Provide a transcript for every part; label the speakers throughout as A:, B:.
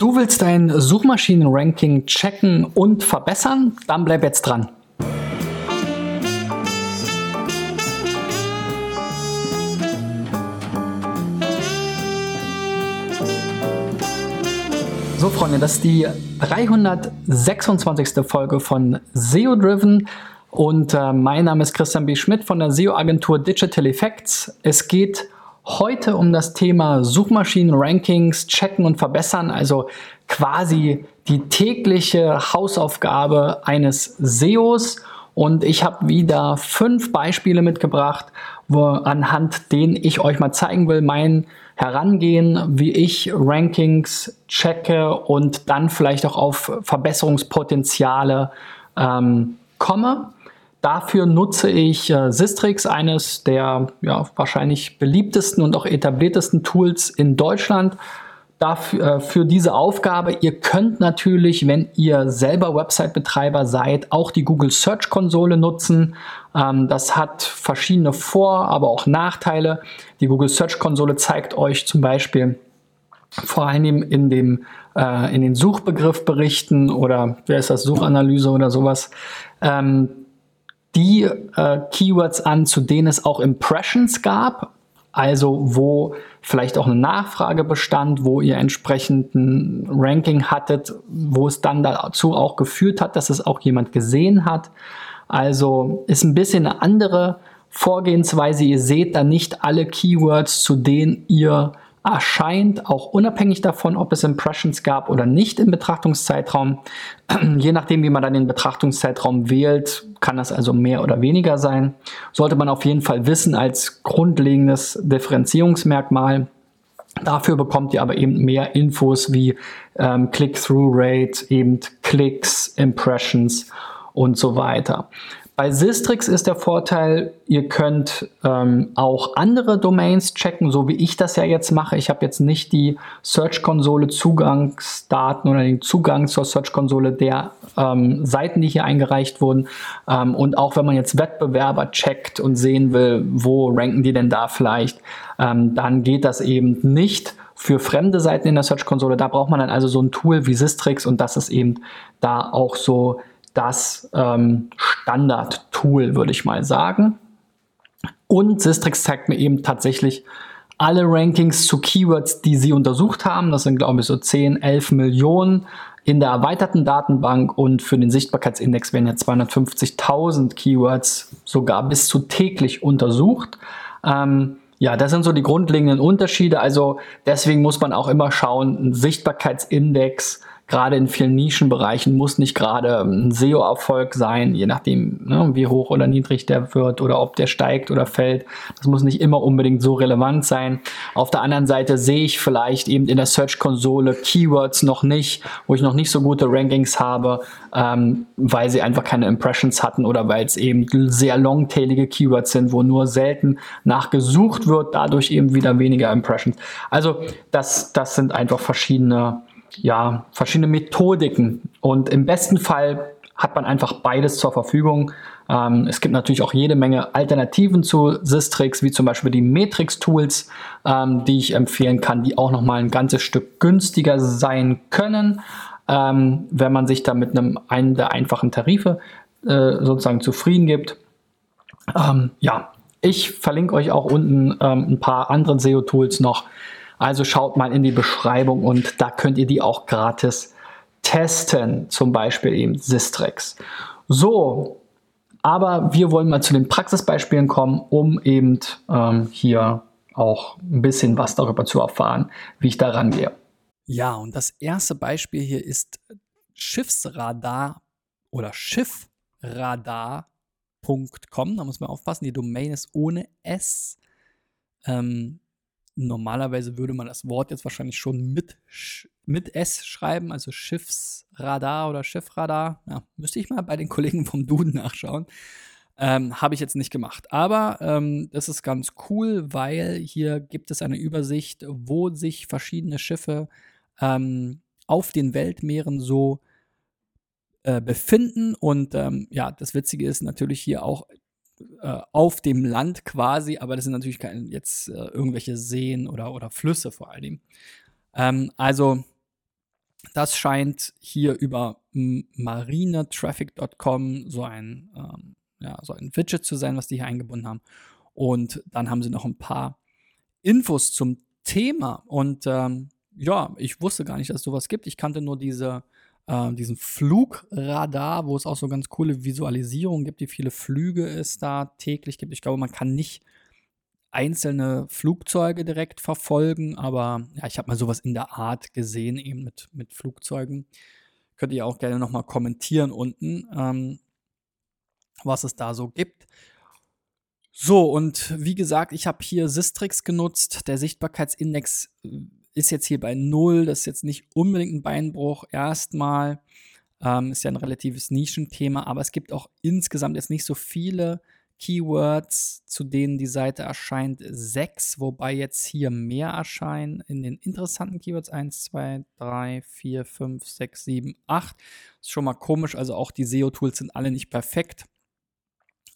A: Du willst dein Suchmaschinenranking checken und verbessern? Dann bleib jetzt dran. So, Freunde, das ist die 326. Folge von SEO Driven und äh, mein Name ist Christian B. Schmidt von der SEO-Agentur Digital Effects. Es geht heute um das Thema Suchmaschinen-Rankings checken und verbessern, also quasi die tägliche Hausaufgabe eines SEOs. Und ich habe wieder fünf Beispiele mitgebracht, wo, anhand denen ich euch mal zeigen will, mein Herangehen, wie ich Rankings checke und dann vielleicht auch auf Verbesserungspotenziale ähm, komme. Dafür nutze ich äh, Sistrix, eines der ja, wahrscheinlich beliebtesten und auch etabliertesten Tools in Deutschland. Dafür, äh, für diese Aufgabe, ihr könnt natürlich, wenn ihr selber Website-Betreiber seid, auch die Google Search Konsole nutzen. Ähm, das hat verschiedene Vor-, aber auch Nachteile. Die Google Search Konsole zeigt euch zum Beispiel vor allem in, dem, äh, in den Suchbegriffberichten oder wer ist das, Suchanalyse oder sowas, ähm, die äh, Keywords an, zu denen es auch Impressions gab, also wo vielleicht auch eine Nachfrage bestand, wo ihr entsprechenden Ranking hattet, wo es dann dazu auch geführt hat, dass es auch jemand gesehen hat. Also ist ein bisschen eine andere Vorgehensweise. Ihr seht da nicht alle Keywords, zu denen ihr erscheint, auch unabhängig davon, ob es Impressions gab oder nicht im Betrachtungszeitraum. Je nachdem, wie man dann den Betrachtungszeitraum wählt, kann das also mehr oder weniger sein. Sollte man auf jeden Fall wissen als grundlegendes Differenzierungsmerkmal. Dafür bekommt ihr aber eben mehr Infos wie ähm, Click-Through-Rate, eben Klicks, Impressions und so weiter. Bei Sistrix ist der Vorteil, ihr könnt ähm, auch andere Domains checken, so wie ich das ja jetzt mache. Ich habe jetzt nicht die Search-Konsole Zugangsdaten oder den Zugang zur Search-Konsole der ähm, Seiten, die hier eingereicht wurden. Ähm, und auch wenn man jetzt Wettbewerber checkt und sehen will, wo ranken die denn da vielleicht, ähm, dann geht das eben nicht für fremde Seiten in der Search-Konsole. Da braucht man dann also so ein Tool wie Sistrix und das ist eben da auch so das ähm, Standard-Tool, würde ich mal sagen. Und Sistrix zeigt mir eben tatsächlich alle Rankings zu Keywords, die sie untersucht haben. Das sind, glaube ich, so 10, 11 Millionen in der erweiterten Datenbank und für den Sichtbarkeitsindex werden ja 250.000 Keywords sogar bis zu täglich untersucht. Ähm, ja, das sind so die grundlegenden Unterschiede. Also deswegen muss man auch immer schauen, ein Sichtbarkeitsindex gerade in vielen Nischenbereichen muss nicht gerade ein SEO-Erfolg sein, je nachdem, ne, wie hoch oder niedrig der wird oder ob der steigt oder fällt. Das muss nicht immer unbedingt so relevant sein. Auf der anderen Seite sehe ich vielleicht eben in der Search-Konsole Keywords noch nicht, wo ich noch nicht so gute Rankings habe, ähm, weil sie einfach keine Impressions hatten oder weil es eben sehr longtailige Keywords sind, wo nur selten nachgesucht wird, dadurch eben wieder weniger Impressions. Also das, das sind einfach verschiedene ja, verschiedene Methodiken. Und im besten Fall hat man einfach beides zur Verfügung. Ähm, es gibt natürlich auch jede Menge Alternativen zu Sistrix, wie zum Beispiel die Matrix-Tools, ähm, die ich empfehlen kann, die auch nochmal ein ganzes Stück günstiger sein können, ähm, wenn man sich da mit einem einen der einfachen Tarife äh, sozusagen zufrieden gibt. Ähm, ja, ich verlinke euch auch unten ähm, ein paar andere SEO-Tools noch, also schaut mal in die Beschreibung und da könnt ihr die auch gratis testen, zum Beispiel eben Sistrix. So, aber wir wollen mal zu den Praxisbeispielen kommen, um eben ähm, hier auch ein bisschen was darüber zu erfahren, wie ich da rangehe.
B: Ja, und das erste Beispiel hier ist Schiffsradar oder Schiffradar.com. Da muss man aufpassen, die Domain ist ohne S. Ähm, Normalerweise würde man das Wort jetzt wahrscheinlich schon mit, mit S schreiben, also Schiffsradar oder Schiffradar. Ja, müsste ich mal bei den Kollegen vom Duden nachschauen. Ähm, Habe ich jetzt nicht gemacht. Aber ähm, das ist ganz cool, weil hier gibt es eine Übersicht, wo sich verschiedene Schiffe ähm, auf den Weltmeeren so äh, befinden. Und ähm, ja, das Witzige ist natürlich hier auch äh, auf dem Land quasi, aber das sind natürlich keine jetzt äh, irgendwelche Seen oder, oder Flüsse vor allem. Ähm, also Das scheint hier über marinetraffic.com so ein, ähm, ja, so ein Widget zu sein, was die hier eingebunden haben. Und dann haben sie noch ein paar Infos zum Thema. Und ähm, ja, ich wusste gar nicht, dass es sowas gibt. Ich kannte nur diese, äh, diesen Flugradar, wo es auch so ganz coole Visualisierungen gibt, wie viele Flüge es da täglich gibt. Ich glaube, man kann nicht einzelne Flugzeuge direkt verfolgen, aber ja, ich habe mal sowas in der Art gesehen, eben mit, mit Flugzeugen. Könnt ihr auch gerne nochmal kommentieren unten, ähm, was es da so gibt. So, und wie gesagt, ich habe hier Sistrix genutzt. Der Sichtbarkeitsindex äh, ist jetzt hier bei 0. Das ist jetzt nicht unbedingt ein Beinbruch. Erstmal ähm, ist ja ein relatives Nischenthema, aber es gibt auch insgesamt jetzt nicht so viele Keywords, zu denen die Seite erscheint, sechs, wobei jetzt hier mehr erscheinen in den interessanten Keywords. Eins, zwei, drei, vier, fünf, sechs, sieben, acht. Ist schon mal komisch, also auch die SEO-Tools sind alle nicht perfekt.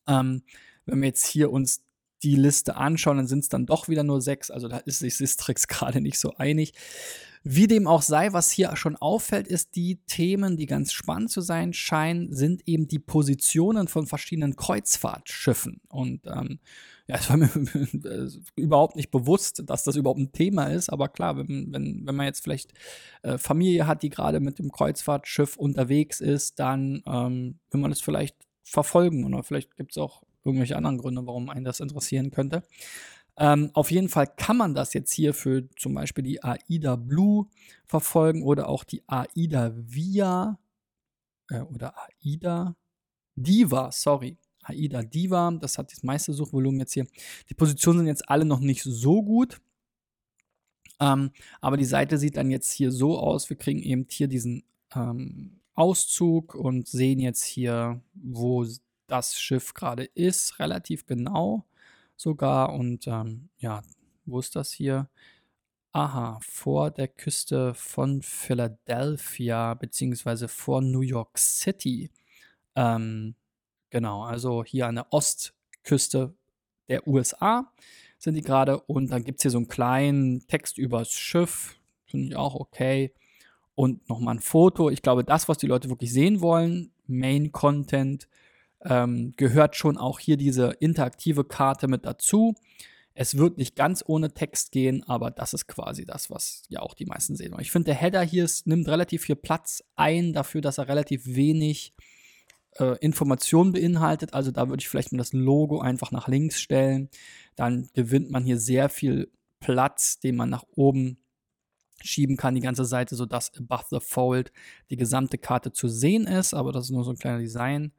B: Ähm, wenn wir jetzt hier uns die Liste anschauen, dann sind es dann doch wieder nur sechs. Also da ist sich Sistrix gerade nicht so einig. Wie dem auch sei, was hier schon auffällt, ist, die Themen, die ganz spannend zu sein scheinen, sind eben die Positionen von verschiedenen Kreuzfahrtschiffen. Und ähm, ja, es war mir überhaupt nicht bewusst, dass das überhaupt ein Thema ist. Aber klar, wenn, wenn, wenn man jetzt vielleicht äh, Familie hat, die gerade mit dem Kreuzfahrtschiff unterwegs ist, dann ähm, will man es vielleicht verfolgen. Oder vielleicht gibt es auch irgendwelche anderen Gründe, warum einen das interessieren könnte. Ähm, auf jeden Fall kann man das jetzt hier für zum Beispiel die AIDA Blue verfolgen oder auch die AIDA Via äh, oder AIDA Diva, sorry. AIDA Diva, das hat das meiste Suchvolumen jetzt hier. Die Positionen sind jetzt alle noch nicht so gut. Ähm, aber die Seite sieht dann jetzt hier so aus. Wir kriegen eben hier diesen ähm, Auszug und sehen jetzt hier, wo das Schiff gerade ist, relativ genau sogar. Und ähm, ja, wo ist das hier? Aha, vor der Küste von Philadelphia, beziehungsweise vor New York City. Ähm, genau, also hier an der Ostküste der USA sind die gerade. Und dann gibt es hier so einen kleinen Text übers Schiff. Finde ich auch okay. Und nochmal ein Foto. Ich glaube, das, was die Leute wirklich sehen wollen, Main Content, ähm, gehört schon auch hier diese interaktive Karte mit dazu. Es wird nicht ganz ohne Text gehen, aber das ist quasi das, was ja auch die meisten sehen. Und ich finde, der Header hier ist, nimmt relativ viel Platz ein dafür, dass er relativ wenig äh, Informationen beinhaltet. Also da würde ich vielleicht mal das Logo einfach nach links stellen. Dann gewinnt man hier sehr viel Platz, den man nach oben schieben kann, die ganze Seite, sodass above the fold die gesamte Karte zu sehen ist. Aber das ist nur so ein kleiner Design.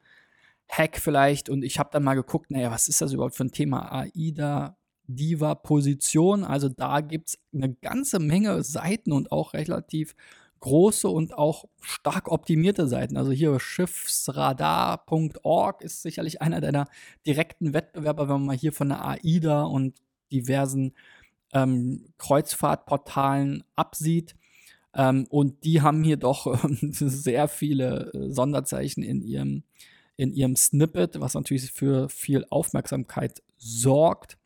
B: Hack vielleicht und ich habe dann mal geguckt, naja, was ist das überhaupt für ein Thema? AIDA Diva Position. Also da gibt es eine ganze Menge Seiten und auch relativ große und auch stark optimierte Seiten. Also hier schiffsradar.org ist sicherlich einer deiner direkten Wettbewerber, wenn man mal hier von der AIDA und diversen ähm, Kreuzfahrtportalen absieht. Ähm, und die haben hier doch sehr viele äh, Sonderzeichen in ihrem in ihrem Snippet, was natürlich für viel Aufmerksamkeit sorgt.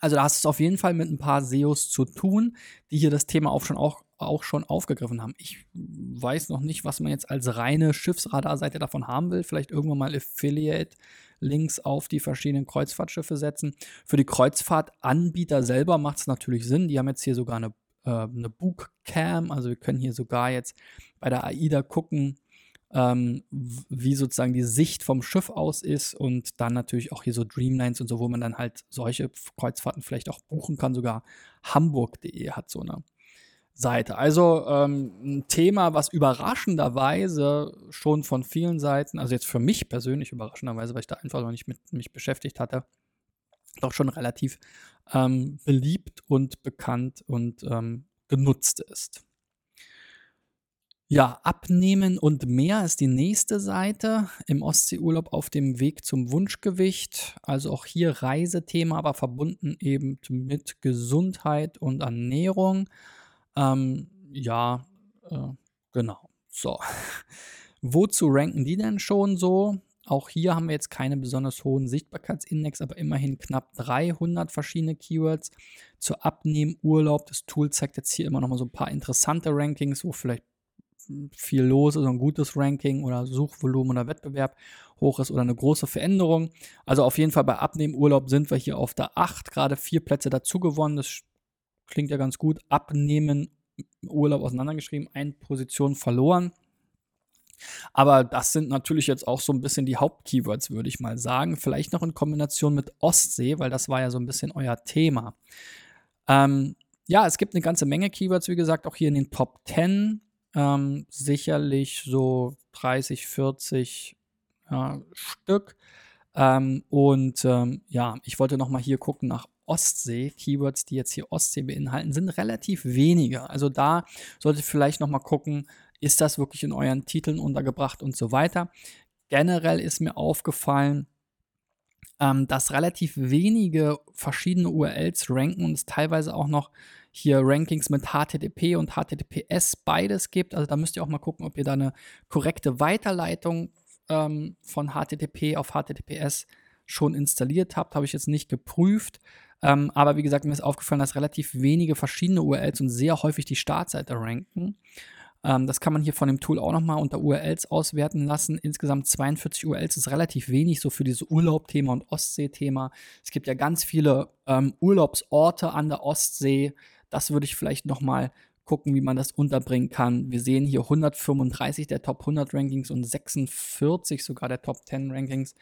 B: Also da hast du es auf jeden Fall mit ein paar SEOs zu tun, die hier das Thema auch schon, auch, auch schon aufgegriffen haben. Ich weiß noch nicht, was man jetzt als reine Schiffsradarseite davon haben will. Vielleicht irgendwann mal Affiliate-Links auf die verschiedenen Kreuzfahrtschiffe setzen. Für die Kreuzfahrtanbieter selber macht es natürlich Sinn. Die haben jetzt hier sogar eine, äh, eine Bookcam. Also wir können hier sogar jetzt bei der AIDA gucken, ähm, wie sozusagen die Sicht vom Schiff aus ist und dann natürlich auch hier so Dreamlines und so, wo man dann halt solche Kreuzfahrten vielleicht auch buchen kann. Sogar hamburg.de hat so eine Seite. Also ähm, ein Thema, was überraschenderweise schon von vielen Seiten, also jetzt für mich persönlich überraschenderweise, weil ich da einfach noch nicht mit mich beschäftigt hatte, doch schon relativ ähm, beliebt und bekannt und ähm, genutzt ist. Ja, abnehmen und mehr ist die nächste Seite im Ostseeurlaub auf dem Weg zum Wunschgewicht. Also auch hier Reisethema, aber verbunden eben mit Gesundheit und Ernährung. Ähm, ja, äh, genau. So. Wozu ranken die denn schon so? Auch hier haben wir jetzt keine besonders hohen Sichtbarkeitsindex, aber immerhin knapp 300 verschiedene Keywords. Zur Abnehmen, Urlaub, das Tool zeigt jetzt hier immer noch mal so ein paar interessante Rankings, wo vielleicht viel los ist, ein gutes Ranking oder Suchvolumen oder Wettbewerb hoch ist oder eine große Veränderung. Also auf jeden Fall bei Abnehmen-Urlaub sind wir hier auf der 8, gerade vier Plätze dazu gewonnen. Das klingt ja ganz gut. Abnehmen, Urlaub auseinandergeschrieben, eine Position verloren. Aber das sind natürlich jetzt auch so ein bisschen die Hauptkeywords, würde ich mal sagen. Vielleicht noch in Kombination mit Ostsee, weil das war ja so ein bisschen euer Thema. Ähm, ja, es gibt eine ganze Menge Keywords, wie gesagt, auch hier in den Top 10. Ähm, sicherlich so 30, 40 ja, Stück. Ähm, und ähm, ja, ich wollte noch mal hier gucken nach Ostsee. Keywords, die jetzt hier Ostsee beinhalten, sind relativ wenige. Also da solltet ihr vielleicht noch mal gucken, ist das wirklich in euren Titeln untergebracht und so weiter. Generell ist mir aufgefallen, ähm, dass relativ wenige verschiedene URLs ranken und es teilweise auch noch hier Rankings mit HTTP und HTTPS beides gibt. Also da müsst ihr auch mal gucken, ob ihr da eine korrekte Weiterleitung ähm, von HTTP auf HTTPS schon installiert habt. Habe ich jetzt nicht geprüft. Ähm, aber wie gesagt, mir ist aufgefallen, dass relativ wenige verschiedene URLs und sehr häufig die Startseite ranken. Ähm, das kann man hier von dem Tool auch nochmal unter URLs auswerten lassen. Insgesamt 42 URLs ist relativ wenig, so für dieses Urlaub-Thema und Ostsee-Thema. Es gibt ja ganz viele ähm, Urlaubsorte an der Ostsee. Das würde ich vielleicht nochmal gucken, wie man das unterbringen kann. Wir sehen hier 135 der Top 100 Rankings und 46 sogar der Top 10 Rankings.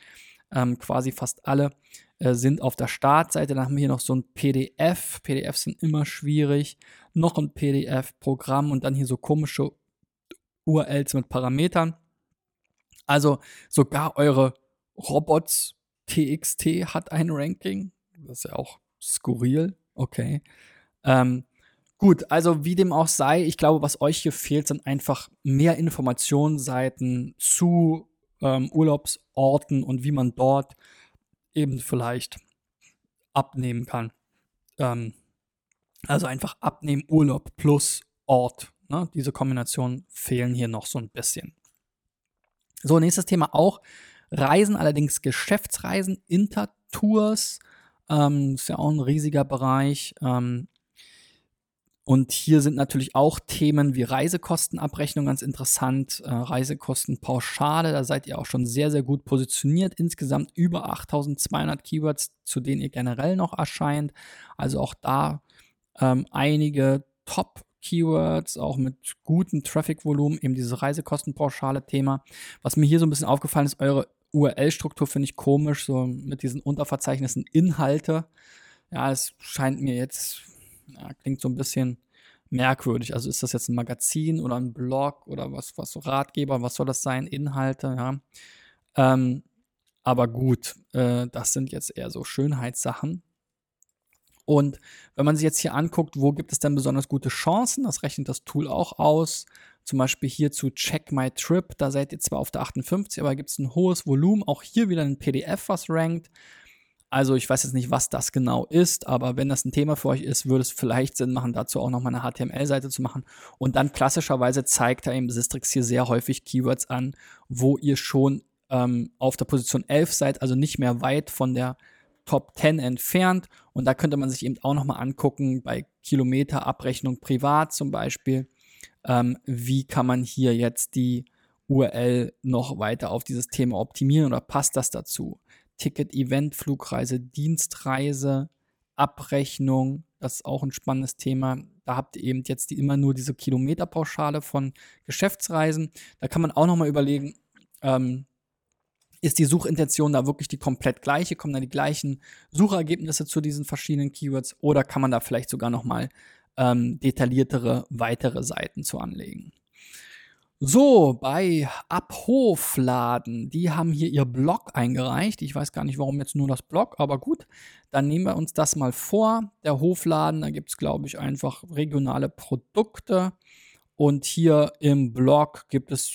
B: Ähm, quasi fast alle äh, sind auf der Startseite. Dann haben wir hier noch so ein PDF. PDFs sind immer schwierig noch ein PDF-Programm und dann hier so komische URLs mit Parametern. Also sogar eure Robots TXT hat ein Ranking. Das ist ja auch skurril. Okay. Ähm, gut, also wie dem auch sei, ich glaube, was euch hier fehlt, sind einfach mehr Informationsseiten zu ähm, Urlaubsorten und wie man dort eben vielleicht abnehmen kann. Ähm, also einfach abnehmen, Urlaub plus Ort. Ne? Diese Kombinationen fehlen hier noch so ein bisschen. So, nächstes Thema auch. Reisen, allerdings Geschäftsreisen, Intertours. Ähm, ist ja auch ein riesiger Bereich. Ähm, und hier sind natürlich auch Themen wie Reisekostenabrechnung ganz interessant, äh, Reisekostenpauschale, da seid ihr auch schon sehr, sehr gut positioniert. Insgesamt über 8200 Keywords, zu denen ihr generell noch erscheint. Also auch da ähm, einige Top-Keywords, auch mit gutem Traffic-Volumen, eben diese Reisekostenpauschale-Thema. Was mir hier so ein bisschen aufgefallen ist, eure URL-Struktur finde ich komisch, so mit diesen Unterverzeichnissen Inhalte. Ja, es scheint mir jetzt, ja, klingt so ein bisschen merkwürdig. Also ist das jetzt ein Magazin oder ein Blog oder was, was so Ratgeber, was soll das sein? Inhalte, ja. Ähm, aber gut, äh, das sind jetzt eher so Schönheitssachen. Und wenn man sich jetzt hier anguckt, wo gibt es denn besonders gute Chancen, das rechnet das Tool auch aus. Zum Beispiel hier zu Check My Trip, da seid ihr zwar auf der 58, aber gibt es ein hohes Volumen. Auch hier wieder ein PDF, was rankt. Also ich weiß jetzt nicht, was das genau ist, aber wenn das ein Thema für euch ist, würde es vielleicht Sinn machen, dazu auch nochmal eine HTML-Seite zu machen. Und dann klassischerweise zeigt er im Sistrix hier sehr häufig Keywords an, wo ihr schon ähm, auf der Position 11 seid, also nicht mehr weit von der Top 10 entfernt. Und da könnte man sich eben auch nochmal angucken, bei Kilometerabrechnung privat zum Beispiel, ähm, wie kann man hier jetzt die URL noch weiter auf dieses Thema optimieren oder passt das dazu? Ticket, Event, Flugreise, Dienstreise, Abrechnung, das ist auch ein spannendes Thema. Da habt ihr eben jetzt die, immer nur diese Kilometerpauschale von Geschäftsreisen. Da kann man auch nochmal überlegen, ähm, ist die Suchintention da wirklich die komplett gleiche? Kommen da die gleichen Suchergebnisse zu diesen verschiedenen Keywords? Oder kann man da vielleicht sogar noch mal ähm, detailliertere weitere Seiten zu anlegen? So, bei Abhofladen, die haben hier ihr Blog eingereicht. Ich weiß gar nicht, warum jetzt nur das Blog, aber gut, dann nehmen wir uns das mal vor. Der Hofladen, da gibt es, glaube ich, einfach regionale Produkte. Und hier im Blog gibt es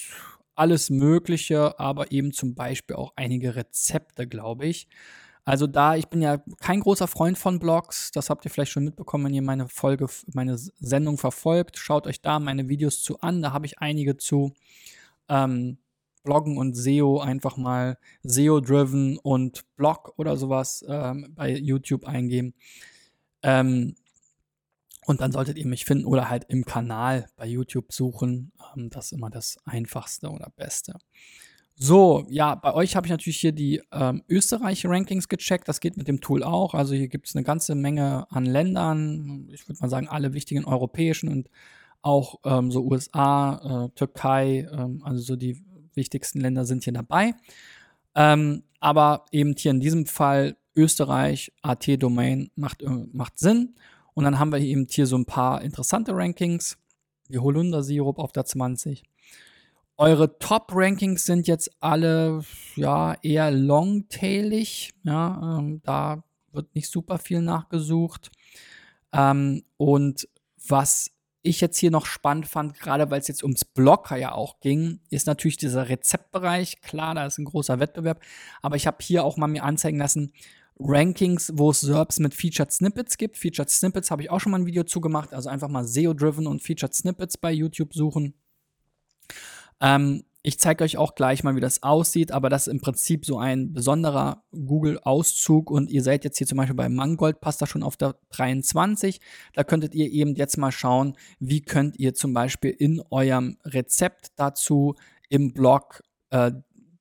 B: alles Mögliche, aber eben zum Beispiel auch einige Rezepte, glaube ich. Also da, ich bin ja kein großer Freund von Blogs, das habt ihr vielleicht schon mitbekommen, wenn ihr meine Folge, meine Sendung verfolgt. Schaut euch da meine Videos zu an, da habe ich einige zu. Ähm, Bloggen und SEO einfach mal SEO-driven und Blog oder sowas ähm, bei YouTube eingeben. Ähm, Und dann solltet ihr mich finden oder halt im Kanal bei YouTube suchen. Ähm, das ist immer das Einfachste oder Beste. So, ja, bei euch habe ich natürlich hier die ähm, Österreich-Rankings gecheckt. Das geht mit dem Tool auch. Also hier gibt es eine ganze Menge an Ländern. Ich würde mal sagen, alle wichtigen europäischen und auch ähm, so USA, äh, Türkei, ähm, also so die wichtigsten Länder sind hier dabei. Ähm, aber eben hier in diesem Fall Österreich, AT-Domain macht, äh, macht Sinn. Und dann haben wir eben hier so ein paar interessante Rankings, wie Holunder-Sirup auf der 20 eure Top-Rankings sind jetzt alle ja eher longtailig. Ja, ähm, da wird nicht super viel nachgesucht. Ähm, und was ich jetzt hier noch spannend fand, gerade weil es jetzt ums Blocker ja auch ging, ist natürlich dieser Rezeptbereich. Klar, da ist ein großer Wettbewerb, aber ich habe hier auch mal mir anzeigen lassen, Rankings, wo es SERPs mit Featured Snippets gibt. Featured Snippets habe ich auch schon mal ein Video zugemacht, also einfach mal SEO-driven und Featured Snippets bei YouTube suchen. Ähm, ich zeige euch auch gleich mal, wie das aussieht, aber das ist im Prinzip so ein besonderer Google-Auszug und ihr seid jetzt hier zum Beispiel bei Mangold, passt da schon auf der 23. Da könntet ihr eben jetzt mal schauen, wie könnt ihr zum Beispiel in eurem Rezept dazu im Blog äh,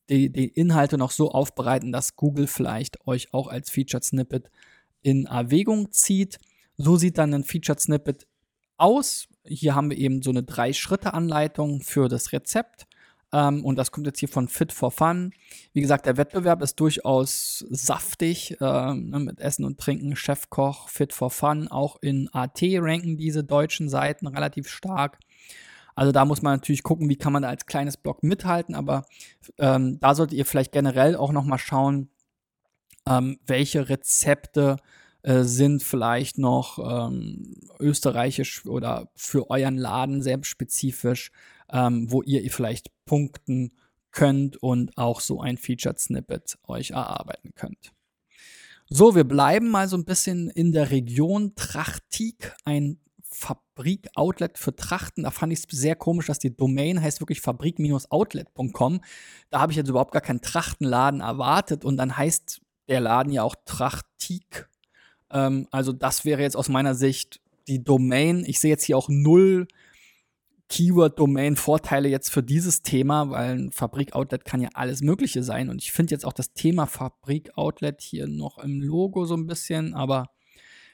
B: die, die Inhalte noch so aufbereiten, dass Google vielleicht euch auch als Featured Snippet in Erwägung zieht. So sieht dann ein Featured Snippet aus. Hier haben wir eben so eine Drei-Schritte-Anleitung für das Rezept. Ähm, und das kommt jetzt hier von Fit for Fun. Wie gesagt, der Wettbewerb ist durchaus saftig äh, mit Essen und Trinken, Chefkoch, Fit for Fun. Auch in AT ranken diese deutschen Seiten relativ stark. Also da muss man natürlich gucken, wie kann man da als kleines Blog mithalten. Aber ähm, da solltet ihr vielleicht generell auch noch mal schauen, ähm, welche Rezepte äh, sind vielleicht noch ähm, österreichisch oder für euren Laden sehr spezifisch, ähm, wo ihr vielleicht punkten könnt und auch so ein Featured Snippet euch erarbeiten könnt. So, wir bleiben mal so ein bisschen in der Region Trachtik, ein Fabrik-Outlet für Trachten. Da fand ich es sehr komisch, dass die Domain heißt wirklich fabrik-outlet.com. Da habe ich jetzt überhaupt gar keinen Trachtenladen erwartet und dann heißt der Laden ja auch Trachtik ähm, also das wäre jetzt aus meiner Sicht die Domain. Ich sehe jetzt hier auch null Keyword-Domain-Vorteile jetzt für dieses Thema, weil ein Fabrik-Outlet kann ja alles Mögliche sein. Und ich finde jetzt auch das Thema Fabrik-Outlet hier noch im Logo so ein bisschen. Aber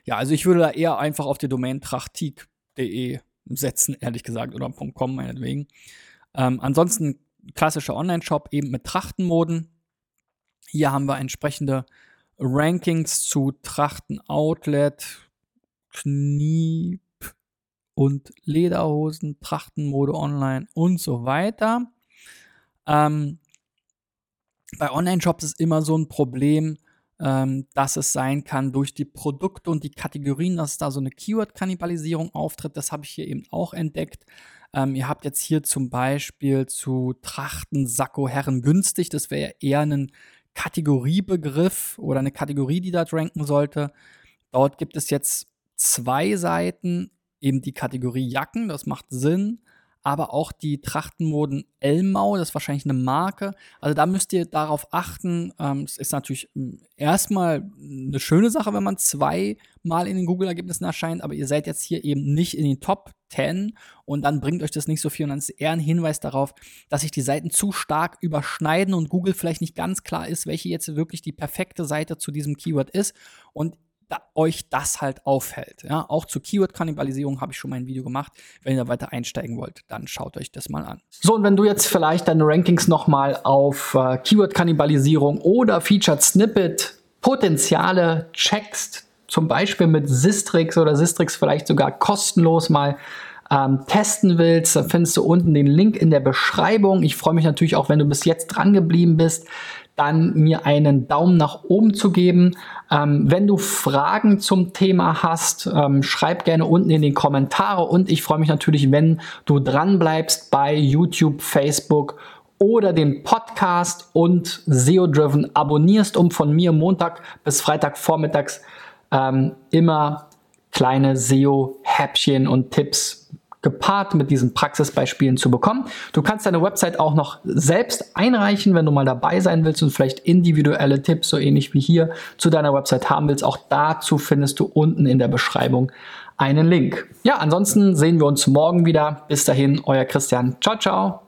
B: ja, also ich würde da eher einfach auf die Domain trachtik.de setzen, ehrlich gesagt, oder .com meinetwegen. Ähm, ansonsten klassischer Online-Shop eben mit Trachtenmoden. Hier haben wir entsprechende Rankings zu Trachten Outlet, Knie und Lederhosen, Trachtenmode online und so weiter. Ähm, bei Online-Shops ist immer so ein Problem, ähm, dass es sein kann durch die Produkte und die Kategorien, dass da so eine Keyword-Kannibalisierung auftritt. Das habe ich hier eben auch entdeckt. Ähm, ihr habt jetzt hier zum Beispiel zu Trachten, Sakko, Herren günstig. Das wäre eher ein Kategoriebegriff oder eine Kategorie, die dort ranken sollte. Dort gibt es jetzt zwei Seiten, eben die Kategorie Jacken, das macht Sinn aber auch die Trachtenmoden Elmau, das ist wahrscheinlich eine Marke. Also da müsst ihr darauf achten. Ähm, es ist natürlich hm, erstmal eine schöne Sache, wenn man zweimal in den Google-Ergebnissen erscheint, aber ihr seid jetzt hier eben nicht in den Top 10 und dann bringt euch das nicht so viel. Und dann ist eher ein Hinweis darauf, dass sich die Seiten zu stark überschneiden und Google vielleicht nicht ganz klar ist, welche jetzt wirklich die perfekte Seite zu diesem Keyword ist. Und da euch das halt auffällt. Ja, auch zur Keyword-Kannibalisierung habe ich schon mal ein Video gemacht. Wenn ihr weiter einsteigen wollt, dann schaut euch das mal an.
A: So, und wenn du jetzt vielleicht deine Rankings nochmal auf äh, Keyword-Kannibalisierung oder Featured Snippet Potenziale checkst, zum Beispiel mit Sistrix oder Sistrix vielleicht sogar kostenlos mal ähm, testen willst, dann findest du unten den Link in der Beschreibung. Ich freue mich natürlich auch, wenn du bis jetzt dran geblieben bist dann mir einen Daumen nach oben zu geben. Ähm, wenn du Fragen zum Thema hast, ähm, schreib gerne unten in die Kommentare und ich freue mich natürlich, wenn du dran bleibst bei YouTube, Facebook oder den Podcast und SEO Driven abonnierst, um von mir Montag bis Freitag vormittags ähm, immer kleine SEO-Häppchen und Tipps gepaart mit diesen Praxisbeispielen zu bekommen. Du kannst deine Website auch noch selbst einreichen, wenn du mal dabei sein willst und vielleicht individuelle Tipps, so ähnlich wie hier, zu deiner Website haben willst. Auch dazu findest du unten in der Beschreibung einen Link. Ja, ansonsten sehen wir uns morgen wieder. Bis dahin, euer Christian. Ciao, ciao.